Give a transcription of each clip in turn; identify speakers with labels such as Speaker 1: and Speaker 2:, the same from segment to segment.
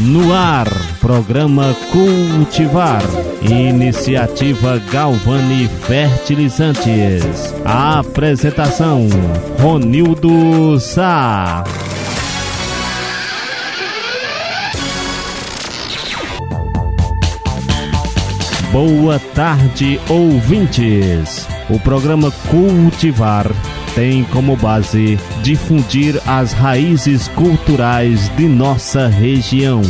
Speaker 1: No ar, programa Cultivar. Iniciativa Galvani Fertilizantes. A apresentação: Ronildo Sá. Boa tarde, ouvintes. O programa Cultivar tem como base difundir as raízes culturais de nossa região,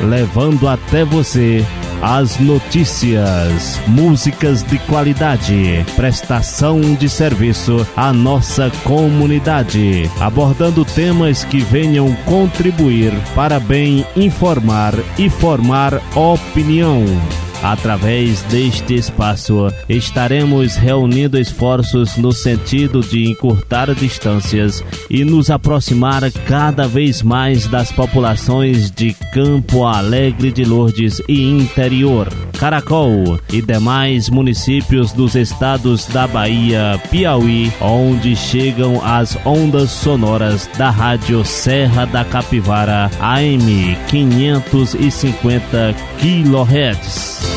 Speaker 1: levando até você as notícias, músicas de qualidade, prestação de serviço à nossa comunidade, abordando temas que venham contribuir para bem informar e formar opinião. Através deste espaço, estaremos reunindo esforços no sentido de encurtar distâncias e nos aproximar cada vez mais das populações de Campo Alegre de Lourdes e interior, Caracol e demais municípios dos estados da Bahia, Piauí, onde chegam as ondas sonoras da Rádio Serra da Capivara AM 550 kHz.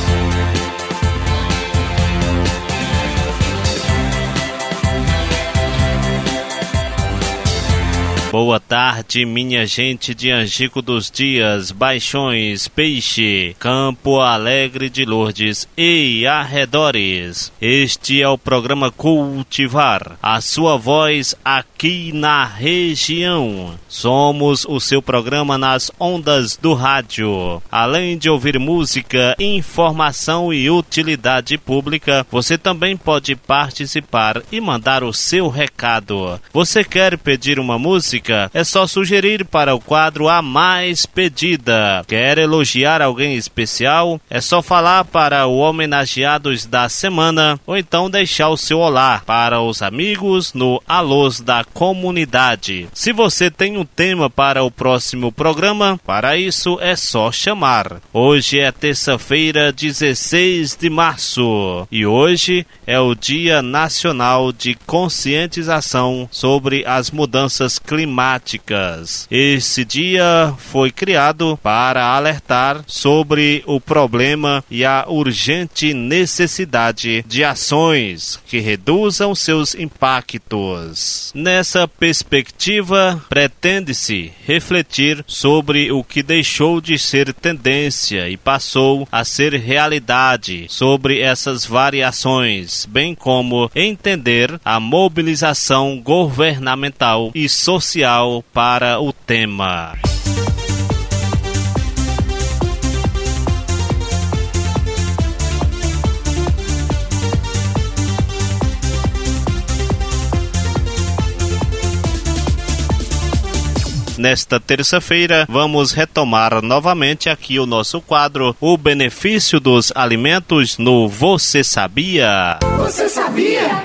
Speaker 1: Boa tarde, minha gente de Angico dos Dias, Baixões, Peixe, Campo Alegre de Lourdes e arredores. Este é o programa Cultivar, a sua voz aqui na região. Somos o seu programa nas ondas do rádio. Além de ouvir música, informação e utilidade pública, você também pode participar e mandar o seu recado. Você quer pedir uma música? Música, é só sugerir para o quadro A Mais Pedida. Quer elogiar alguém especial? É só falar para o homenageados da semana ou então deixar o seu olá para os amigos no Alôs da Comunidade. Se você tem um tema para o próximo programa, para isso é só chamar. Hoje é terça-feira, 16 de março e hoje é o Dia Nacional de Conscientização sobre as Mudanças Climáticas climáticas. Esse dia foi criado para alertar sobre o problema e a urgente necessidade de ações que reduzam seus impactos. Nessa perspectiva, pretende-se refletir sobre o que deixou de ser tendência e passou a ser realidade sobre essas variações, bem como entender a mobilização governamental e social especial para o tema. Nesta terça-feira, vamos retomar novamente aqui o nosso quadro O Benefício dos Alimentos no Você Sabia? Você sabia?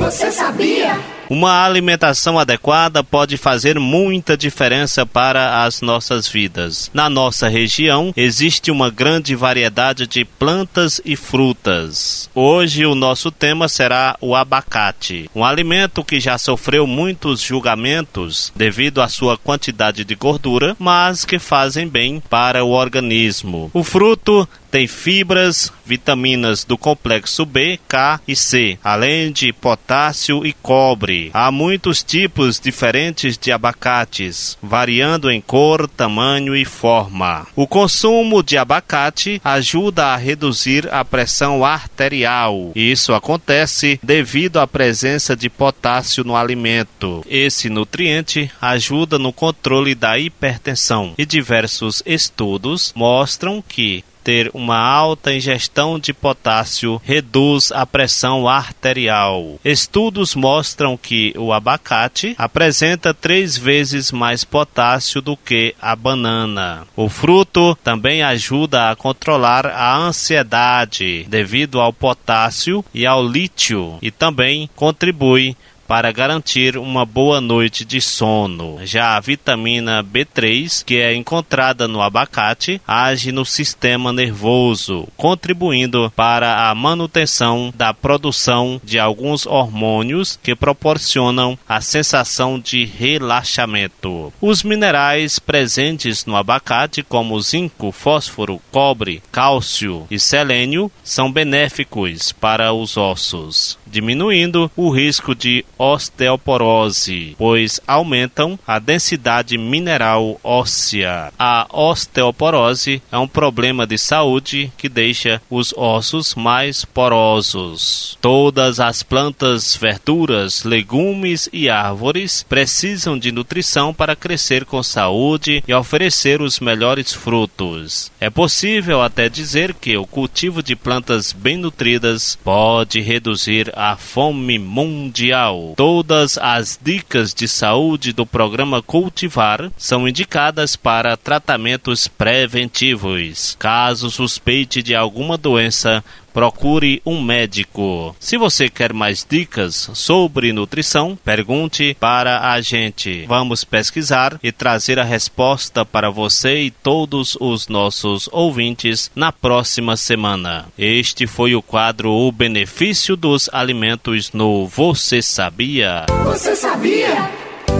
Speaker 1: Você sabia? Uma alimentação adequada pode fazer muita diferença para as nossas vidas. Na nossa região existe uma grande variedade de plantas e frutas. Hoje o nosso tema será o abacate, um alimento que já sofreu muitos julgamentos devido à sua quantidade de gordura, mas que fazem bem para o organismo. O fruto tem fibras, vitaminas do complexo B, K e C, além de potássio e cobre. Há muitos tipos diferentes de abacates, variando em cor, tamanho e forma. O consumo de abacate ajuda a reduzir a pressão arterial. Isso acontece devido à presença de potássio no alimento. Esse nutriente ajuda no controle da hipertensão e diversos estudos mostram que ter uma alta ingestão de potássio reduz a pressão arterial. Estudos mostram que o abacate apresenta três vezes mais potássio do que a banana. O fruto também ajuda a controlar a ansiedade devido ao potássio e ao lítio e também contribui para garantir uma boa noite de sono. Já a vitamina B3, que é encontrada no abacate, age no sistema nervoso, contribuindo para a manutenção da produção de alguns hormônios que proporcionam a sensação de relaxamento. Os minerais presentes no abacate, como zinco, fósforo, cobre, cálcio e selênio, são benéficos para os ossos, diminuindo o risco de osteoporose, pois aumentam a densidade mineral óssea. A osteoporose é um problema de saúde que deixa os ossos mais porosos. Todas as plantas, verduras, legumes e árvores precisam de nutrição para crescer com saúde e oferecer os melhores frutos. É possível até dizer que o cultivo de plantas bem nutridas pode reduzir a fome mundial. Todas as dicas de saúde do programa Cultivar são indicadas para tratamentos preventivos. Caso suspeite de alguma doença, procure um médico. Se você quer mais dicas sobre nutrição, pergunte para a gente. Vamos pesquisar e trazer a resposta para você e todos os nossos ouvintes na próxima semana. Este foi o quadro O Benefício dos Alimentos no Você Sabia?
Speaker 2: Você sabia?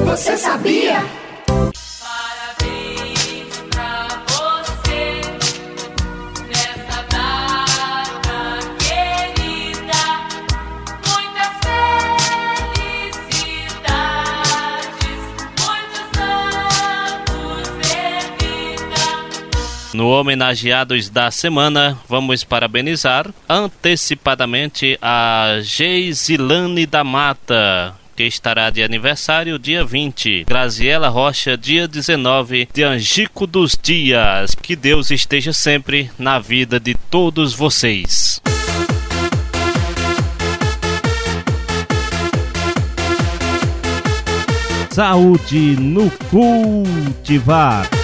Speaker 2: Você sabia?
Speaker 1: Homenageados da Semana, vamos parabenizar antecipadamente a Geisilane da Mata, que estará de aniversário dia 20. Graziela Rocha, dia 19, de Angico dos Dias. Que Deus esteja sempre na vida de todos vocês. Saúde no cultivar.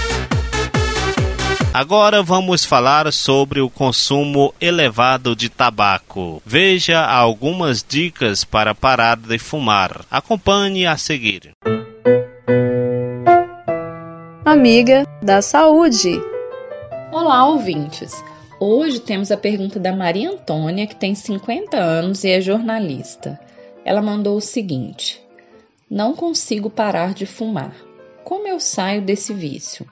Speaker 1: Agora vamos falar sobre o consumo elevado de tabaco. Veja algumas dicas para parar de fumar. Acompanhe a seguir.
Speaker 3: Amiga da Saúde.
Speaker 4: Olá, ouvintes. Hoje temos a pergunta da Maria Antônia, que tem 50 anos e é jornalista. Ela mandou o seguinte: Não consigo parar de fumar. Como eu saio desse vício?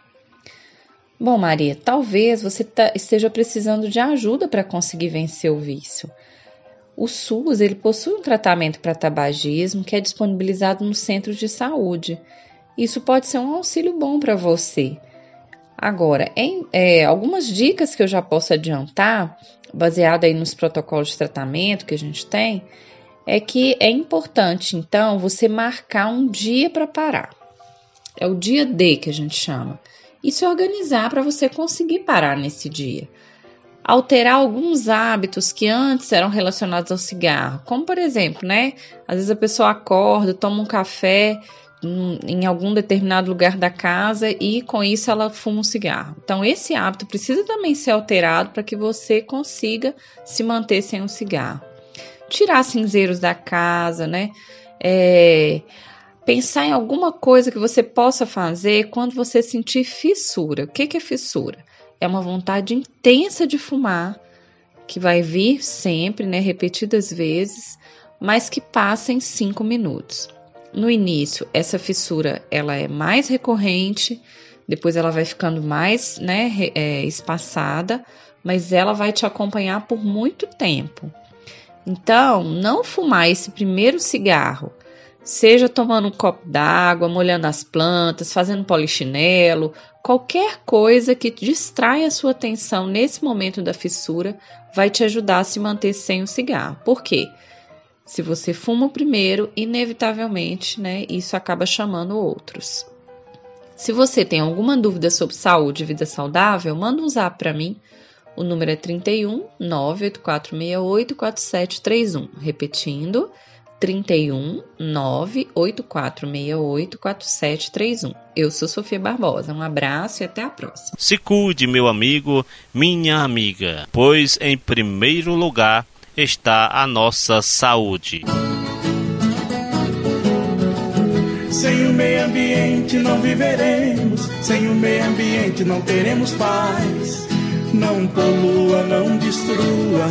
Speaker 4: Bom, Maria, talvez você tá, esteja precisando de ajuda para conseguir vencer o vício. O SUS ele possui um tratamento para tabagismo que é disponibilizado no centro de saúde. Isso pode ser um auxílio bom para você. Agora, em, é, algumas dicas que eu já posso adiantar, baseado aí nos protocolos de tratamento que a gente tem, é que é importante, então, você marcar um dia para parar. É o dia D que a gente chama e se organizar para você conseguir parar nesse dia. Alterar alguns hábitos que antes eram relacionados ao cigarro, como por exemplo, né? Às vezes a pessoa acorda, toma um café em algum determinado lugar da casa e com isso ela fuma um cigarro. Então, esse hábito precisa também ser alterado para que você consiga se manter sem um cigarro. Tirar cinzeiros da casa, né? É, pensar em alguma coisa que você possa fazer quando você sentir fissura. O que é fissura? É uma vontade intensa de fumar, que vai vir sempre, né, repetidas vezes, mas que passa em cinco minutos. No início, essa fissura ela é mais recorrente, depois ela vai ficando mais né, é, espaçada, mas ela vai te acompanhar por muito tempo. Então, não fumar esse primeiro cigarro Seja tomando um copo d'água, molhando as plantas, fazendo polichinelo, qualquer coisa que distraia a sua atenção nesse momento da fissura vai te ajudar a se manter sem o cigarro. Por quê? Se você fuma primeiro, inevitavelmente, né, isso acaba chamando outros. Se você tem alguma dúvida sobre saúde e vida saudável, manda um zap para mim. O número é 31 98468 4731. Repetindo, 31 98468 4731. Eu sou Sofia Barbosa. Um abraço e até a próxima.
Speaker 1: Se cuide, meu amigo, minha amiga, pois em primeiro lugar está a nossa saúde.
Speaker 5: Sem o meio ambiente não viveremos, sem o meio ambiente não teremos paz. Não polua, não destrua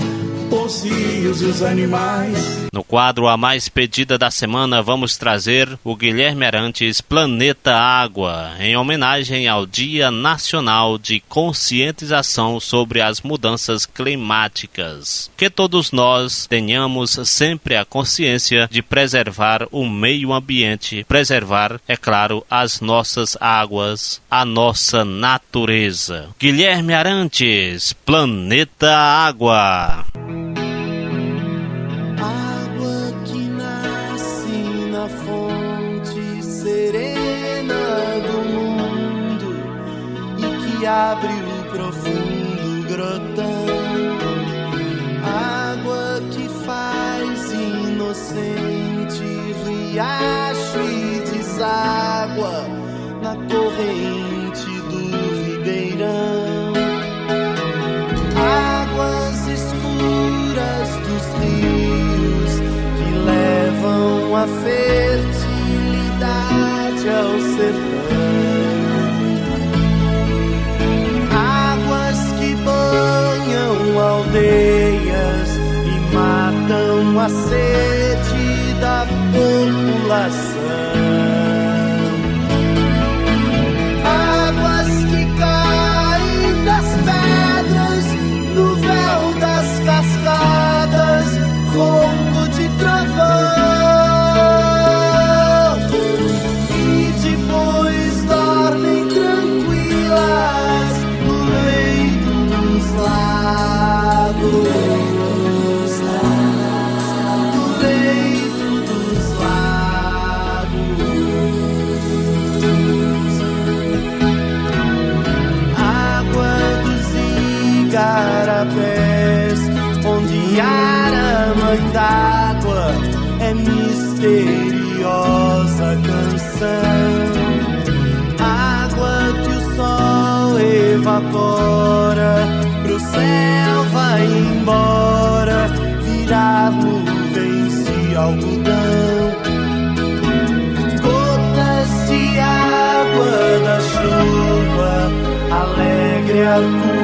Speaker 5: os rios e os animais.
Speaker 1: No quadro A Mais Pedida da Semana, vamos trazer o Guilherme Arantes Planeta Água, em homenagem ao Dia Nacional de Conscientização sobre as Mudanças Climáticas. Que todos nós tenhamos sempre a consciência de preservar o meio ambiente, preservar, é claro, as nossas águas, a nossa natureza. Guilherme Arantes, Planeta Água.
Speaker 6: Abre o profundo grotão, água que faz inocente riacho e deságua na corrente do ribeirão. Águas escuras dos rios que levam a fertilidade ao sertão. Aldeias e matam a sede da população. Alegre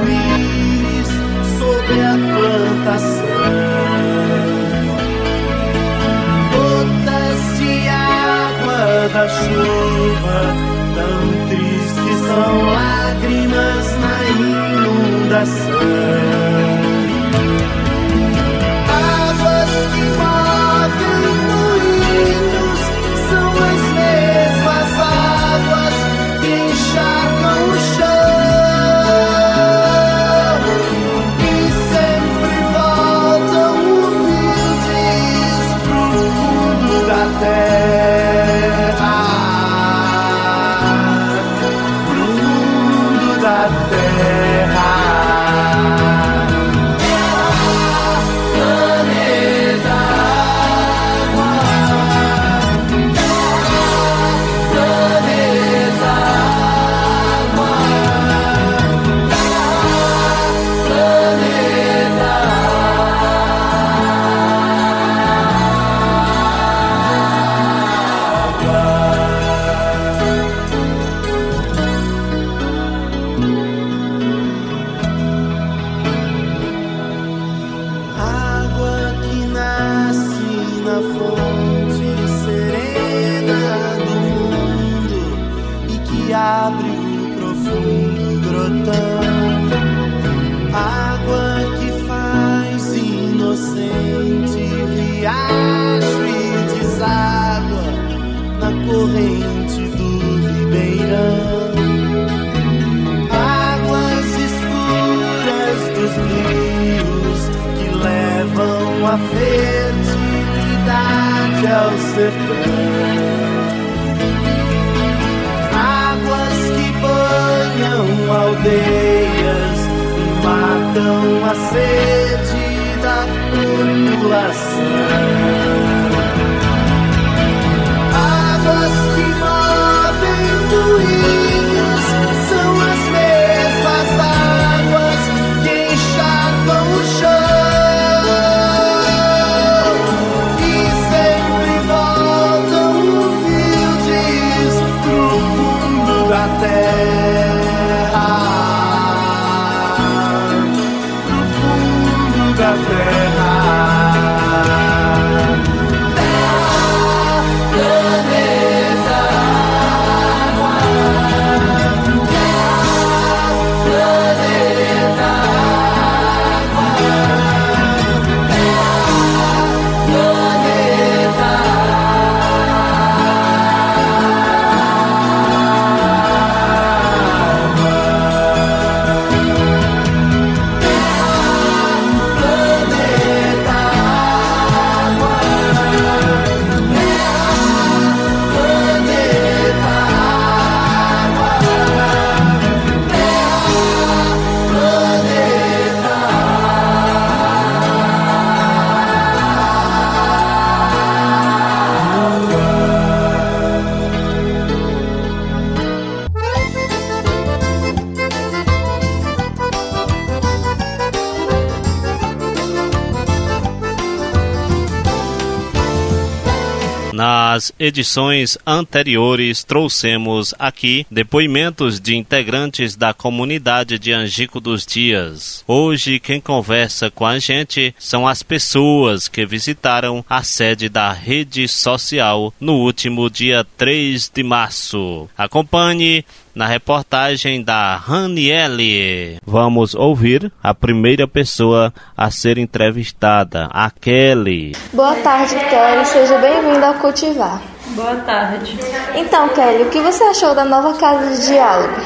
Speaker 1: Nas edições anteriores, trouxemos aqui depoimentos de integrantes da comunidade de Angico dos Dias. Hoje, quem conversa com a gente são as pessoas que visitaram a sede da rede social no último dia 3 de março. Acompanhe na reportagem da Raniele. Vamos ouvir a primeira pessoa a ser entrevistada, a Kelly.
Speaker 3: Boa tarde, Kelly. Seja bem-vinda ao Cultivar.
Speaker 7: Boa tarde.
Speaker 3: Então, Kelly, o que você achou da nova casa de diálogo?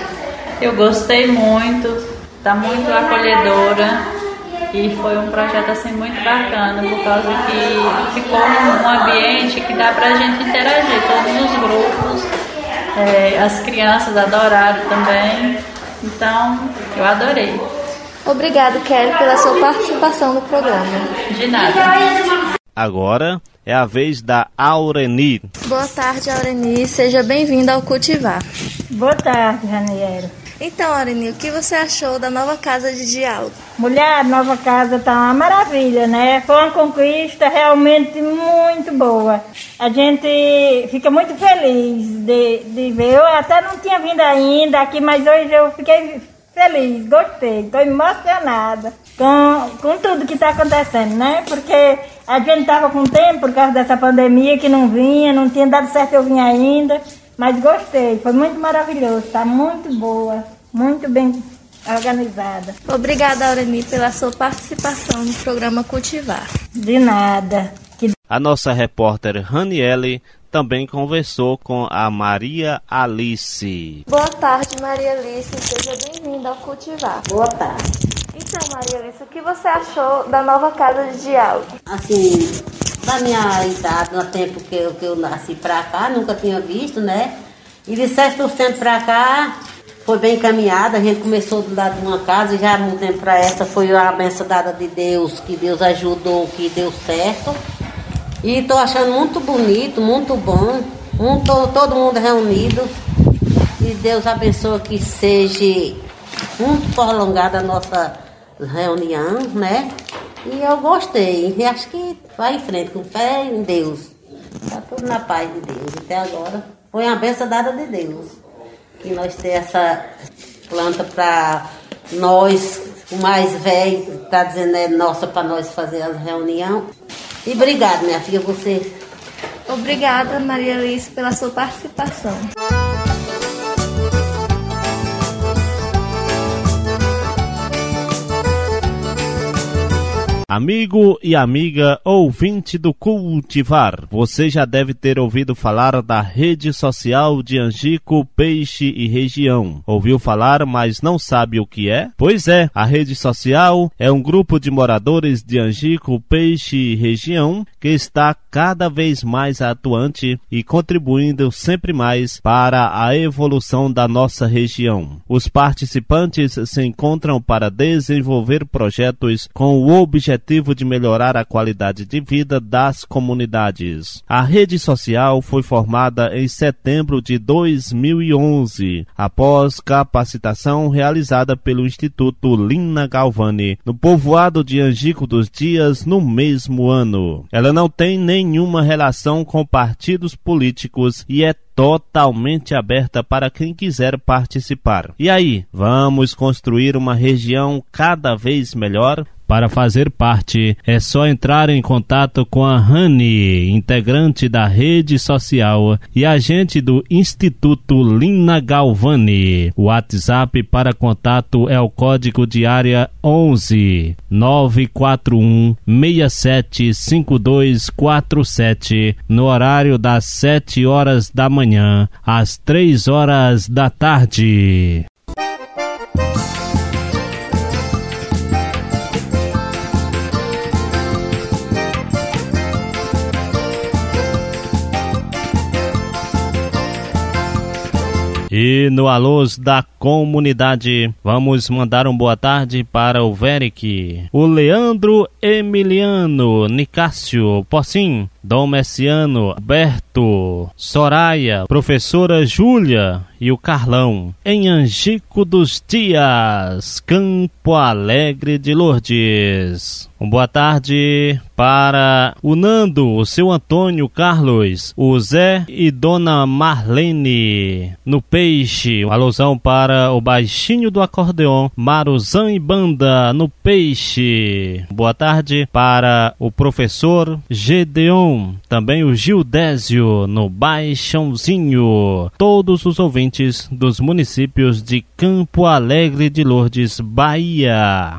Speaker 7: Eu gostei muito, está muito acolhedora e foi um projeto assim muito bacana por causa que ficou um ambiente que dá para a gente interagir, todos os grupos é, as crianças adoraram também. Então, eu adorei.
Speaker 3: Obrigado, Kelly, pela sua participação no programa.
Speaker 7: De nada.
Speaker 1: Agora é a vez da Aureni.
Speaker 3: Boa tarde, Aureni. Seja bem-vinda ao Cultivar.
Speaker 8: Boa tarde, Raniero.
Speaker 3: Então, Aureni, o que você achou da nova casa de diálogo?
Speaker 8: Mulher, a nova casa tá uma maravilha, né? Foi uma conquista realmente muito boa. A gente fica muito feliz de, de ver. Eu até não tinha vindo ainda aqui, mas hoje eu fiquei feliz, gostei, estou emocionada com, com tudo que está acontecendo, né? Porque a gente estava com tempo por causa dessa pandemia que não vinha, não tinha dado certo eu vir ainda, mas gostei, foi muito maravilhoso, está muito boa, muito bem organizada.
Speaker 3: Obrigada, Aureni, pela sua participação no programa Cultivar.
Speaker 8: De nada. Que...
Speaker 1: A nossa repórter Raniele também conversou com a Maria Alice.
Speaker 3: Boa tarde, Maria Alice. Seja bem-vinda ao Cultivar.
Speaker 9: Boa tarde.
Speaker 3: Então, Maria Alice, o que você achou da nova casa de diálogo?
Speaker 9: Assim, da minha idade, no tempo que eu, que eu nasci pra cá, nunca tinha visto, né? E de certo tempo pra cá, foi bem encaminhada. A gente começou do lado de uma casa e já tempo para essa foi a benção dada de Deus, que Deus ajudou, que deu certo. E estou achando muito bonito, muito bom. Muito, todo mundo reunido. E Deus abençoe que seja muito prolongada a nossa reunião, né? E eu gostei. E acho que vai em frente, com fé em Deus. Está tudo na paz de Deus. Até agora foi uma benção dada de Deus. Que nós temos essa planta para nós, o mais velho, está dizendo é nossa para nós fazer a reunião. E obrigado, minha filha, você.
Speaker 3: Obrigada, Maria Alice, pela sua participação.
Speaker 1: Amigo e amiga ouvinte do Cultivar, você já deve ter ouvido falar da rede social de Angico, Peixe e Região. Ouviu falar, mas não sabe o que é? Pois é, a rede social é um grupo de moradores de Angico, Peixe e Região que está cada vez mais atuante e contribuindo sempre mais para a evolução da nossa região. Os participantes se encontram para desenvolver projetos com o objetivo objetivo de melhorar a qualidade de vida das comunidades. A rede social foi formada em setembro de 2011, após capacitação realizada pelo Instituto Lina Galvani, no povoado de Angico dos Dias, no mesmo ano. Ela não tem nenhuma relação com partidos políticos e é totalmente aberta para quem quiser participar. E aí, vamos construir uma região cada vez melhor? Para fazer parte, é só entrar em contato com a Rani, integrante da rede social e agente do Instituto Lina Galvani. O WhatsApp para contato é o código de área 11 941 675247 no horário das 7 horas da manhã às 3 horas da tarde. E no alôs da comunidade, vamos mandar um boa tarde para o Veric, o Leandro Emiliano, Nicásio Possim, Dom Messiano, Berto, Soraya, professora Júlia e o Carlão. Em Angico dos Dias, Campo Alegre de Lourdes. Um boa tarde para o Nando, o seu Antônio Carlos, o Zé e Dona Marlene no Peixe. Uma alusão para o baixinho do acordeon, Maruzan e Banda no Peixe. Boa tarde para o professor Gedeon, também o Gildésio no Baixãozinho. Todos os ouvintes dos municípios de Campo Alegre de Lourdes, Bahia.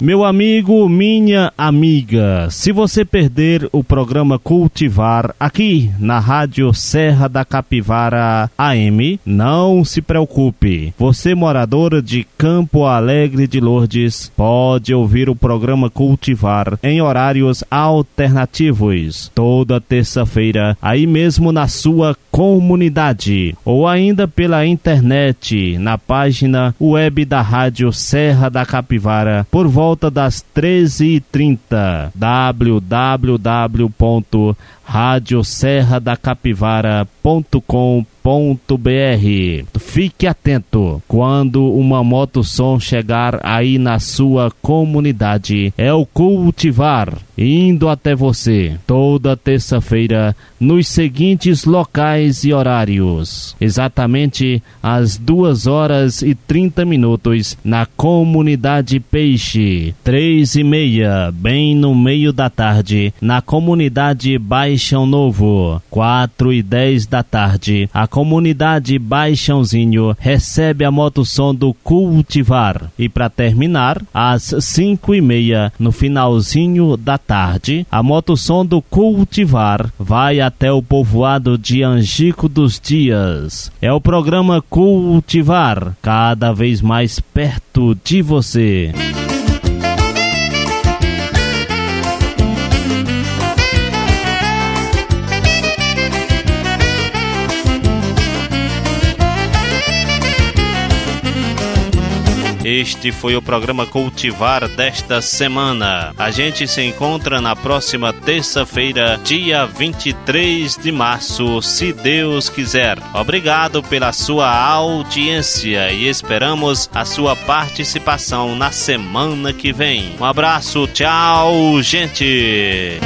Speaker 1: Meu amigo, minha amiga, se você perder o programa Cultivar aqui na Rádio Serra da Capivara AM, não se preocupe. Você, morador de Campo Alegre de Lourdes, pode ouvir o programa Cultivar em horários alternativos, toda terça-feira, aí mesmo na sua comunidade, ou ainda pela internet, na página web da Rádio Serra da Capivara, por volta volta das 13h30. www.radioserradacapivara.com.br Fique atento quando uma motossom chegar aí na sua comunidade. É o cultivar indo até você toda terça-feira nos seguintes locais e horários. Exatamente às 2 horas e 30 minutos na comunidade Peixe, três e meia, bem no meio da tarde, na comunidade Baixão Novo, quatro e dez da tarde, a comunidade Baixãozinho recebe a motossom do Cultivar. E para terminar, às cinco e meia, no finalzinho da tarde, a motossom do Cultivar vai até o povoado de Angico dos Dias. É o programa Cultivar, cada vez mais perto de você. Este foi o programa Cultivar desta semana. A gente se encontra na próxima terça-feira, dia 23 de março, se Deus quiser. Obrigado pela sua audiência e esperamos a sua participação na semana que vem. Um abraço, tchau, gente!